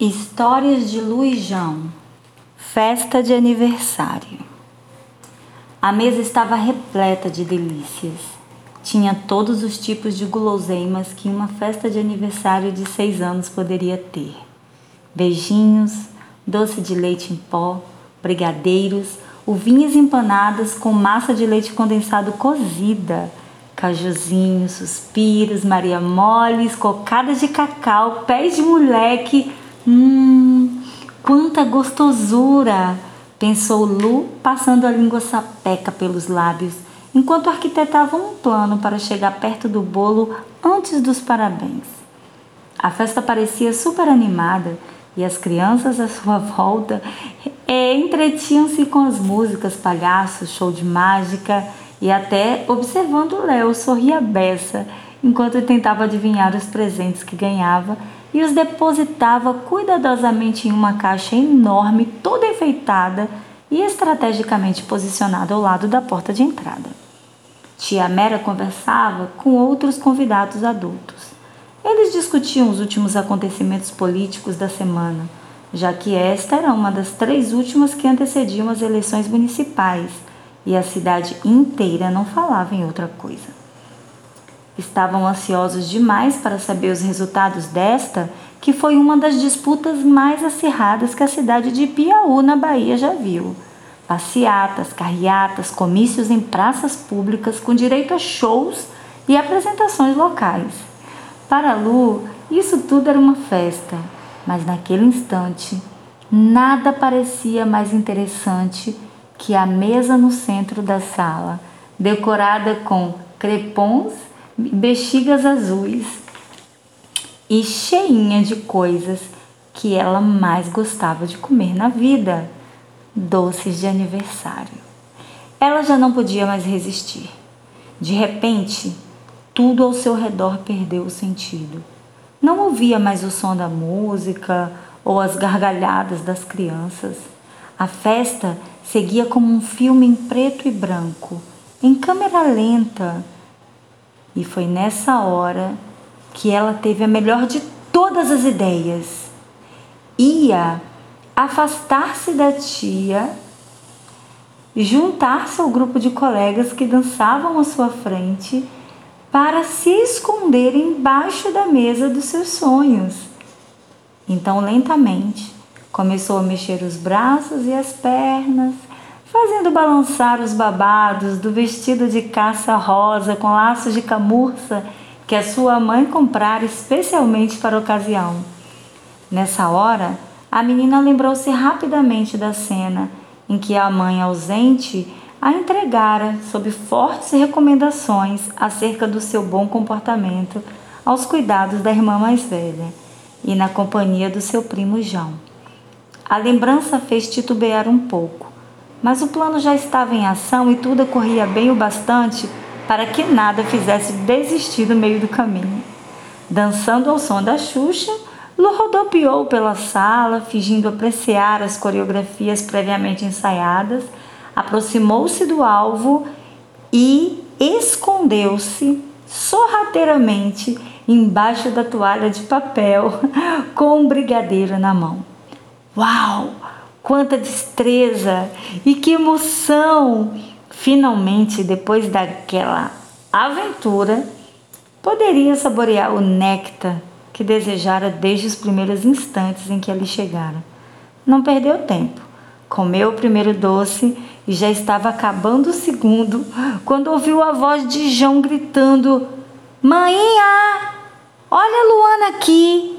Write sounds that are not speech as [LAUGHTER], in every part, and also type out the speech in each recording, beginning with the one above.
Histórias de Luijão Festa de aniversário. A mesa estava repleta de delícias. Tinha todos os tipos de guloseimas que uma festa de aniversário de seis anos poderia ter: beijinhos, doce de leite em pó, brigadeiros, uvinhas empanadas com massa de leite condensado cozida, cajuzinhos, suspiros, maria moles, cocadas de cacau, pés de moleque Hum, quanta gostosura! pensou Lu, passando a língua sapeca pelos lábios, enquanto arquitetava um plano para chegar perto do bolo antes dos parabéns. A festa parecia super animada e as crianças à sua [LAUGHS] volta é, entretinham-se com as músicas, palhaços, show de mágica e até observando Léo sorrir a beça enquanto tentava adivinhar os presentes que ganhava e os depositava cuidadosamente em uma caixa enorme, toda enfeitada e estrategicamente posicionada ao lado da porta de entrada. Tia Mera conversava com outros convidados adultos. Eles discutiam os últimos acontecimentos políticos da semana, já que esta era uma das três últimas que antecediam as eleições municipais e a cidade inteira não falava em outra coisa. Estavam ansiosos demais para saber os resultados desta, que foi uma das disputas mais acirradas que a cidade de Piauí, na Bahia, já viu. Passeatas, carreatas, comícios em praças públicas com direito a shows e apresentações locais. Para Lu, isso tudo era uma festa, mas naquele instante, nada parecia mais interessante que a mesa no centro da sala, decorada com crepons bexigas azuis e cheinha de coisas que ela mais gostava de comer na vida doces de aniversário. Ela já não podia mais resistir. De repente, tudo ao seu redor perdeu o sentido. Não ouvia mais o som da música ou as gargalhadas das crianças. A festa seguia como um filme em preto e branco, em câmera lenta e foi nessa hora que ela teve a melhor de todas as ideias. Ia afastar-se da tia, juntar-se ao grupo de colegas que dançavam à sua frente para se esconder embaixo da mesa dos seus sonhos. Então, lentamente, começou a mexer os braços e as pernas, fazendo balançar os babados do vestido de caça rosa com laços de camurça que a sua mãe comprara especialmente para a ocasião. Nessa hora, a menina lembrou-se rapidamente da cena em que a mãe ausente a entregara sob fortes recomendações acerca do seu bom comportamento aos cuidados da irmã mais velha e na companhia do seu primo João. A lembrança fez titubear um pouco, mas o plano já estava em ação e tudo corria bem o bastante para que nada fizesse desistir no meio do caminho. Dançando ao som da Xuxa, Lu rodopiou pela sala, fingindo apreciar as coreografias previamente ensaiadas, aproximou-se do alvo e escondeu-se sorrateiramente embaixo da toalha de papel [LAUGHS] com um brigadeiro na mão. Uau! Quanta destreza e que emoção! Finalmente, depois daquela aventura, poderia saborear o néctar que desejara desde os primeiros instantes em que ali chegara. Não perdeu tempo. Comeu o primeiro doce e já estava acabando o segundo quando ouviu a voz de João gritando: Mãinha, olha a Luana aqui!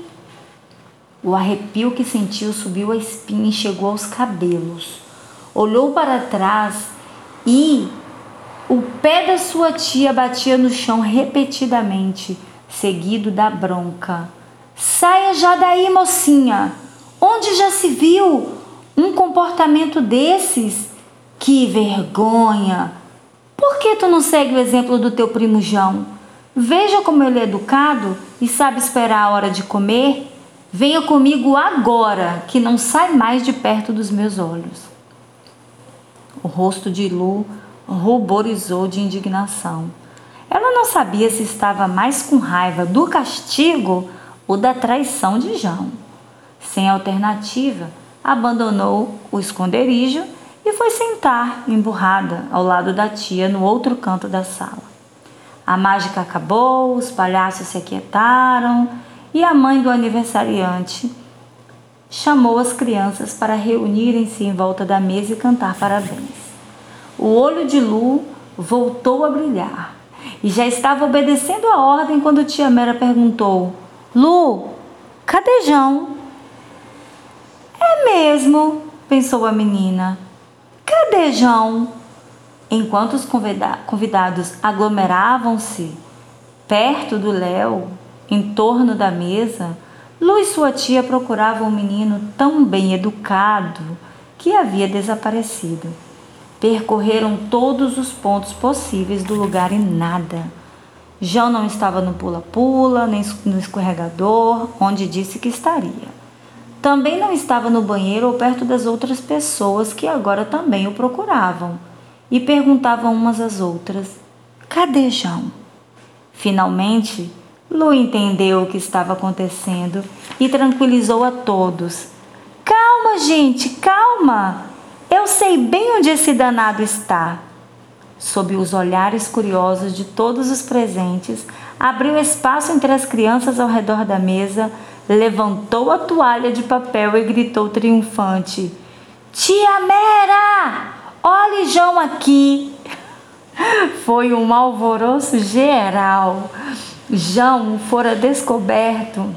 O arrepio que sentiu subiu a espinha e chegou aos cabelos. Olhou para trás e o pé da sua tia batia no chão repetidamente, seguido da bronca. Saia já daí, mocinha! Onde já se viu um comportamento desses? Que vergonha! Por que tu não segue o exemplo do teu primo João? Veja como ele é educado e sabe esperar a hora de comer Venha comigo agora, que não sai mais de perto dos meus olhos. O rosto de Lu ruborizou de indignação. Ela não sabia se estava mais com raiva do castigo ou da traição de João. Sem alternativa, abandonou o esconderijo e foi sentar, emburrada, ao lado da tia no outro canto da sala. A mágica acabou, os palhaços se aquietaram e a mãe do aniversariante chamou as crianças para reunirem-se em volta da mesa e cantar parabéns. O olho de Lu voltou a brilhar e já estava obedecendo a ordem quando tia Mera perguntou: Lu, cadê? É mesmo, pensou a menina. Cadê? Enquanto os convidados aglomeravam-se perto do Léo, em torno da mesa, Lu e sua tia procuravam um menino tão bem educado que havia desaparecido. Percorreram todos os pontos possíveis do lugar e nada. João não estava no pula-pula, nem no escorregador, onde disse que estaria. Também não estava no banheiro ou perto das outras pessoas que agora também o procuravam e perguntavam umas às outras: Cadê João? Finalmente, Lu entendeu o que estava acontecendo e tranquilizou a todos. Calma, gente, calma! Eu sei bem onde esse danado está. Sob os olhares curiosos de todos os presentes, abriu espaço entre as crianças ao redor da mesa, levantou a toalha de papel e gritou triunfante: Tia Mera! Olhe João aqui! [LAUGHS] Foi um alvoroço geral. João fora descoberto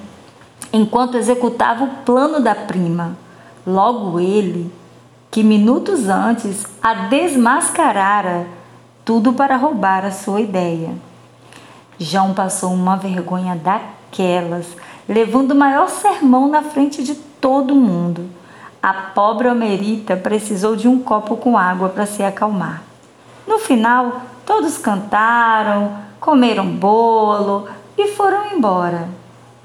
enquanto executava o plano da prima. Logo ele, que minutos antes a desmascarara, tudo para roubar a sua ideia. João passou uma vergonha daquelas, levando o maior sermão na frente de todo mundo. A pobre Homerita precisou de um copo com água para se acalmar. No final, todos cantaram, comeram bolo e foram embora.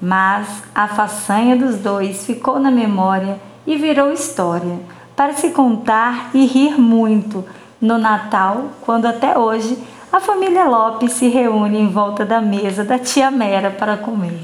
Mas a façanha dos dois ficou na memória e virou história para se contar e rir muito no Natal, quando até hoje a família Lopes se reúne em volta da mesa da tia Mera para comer.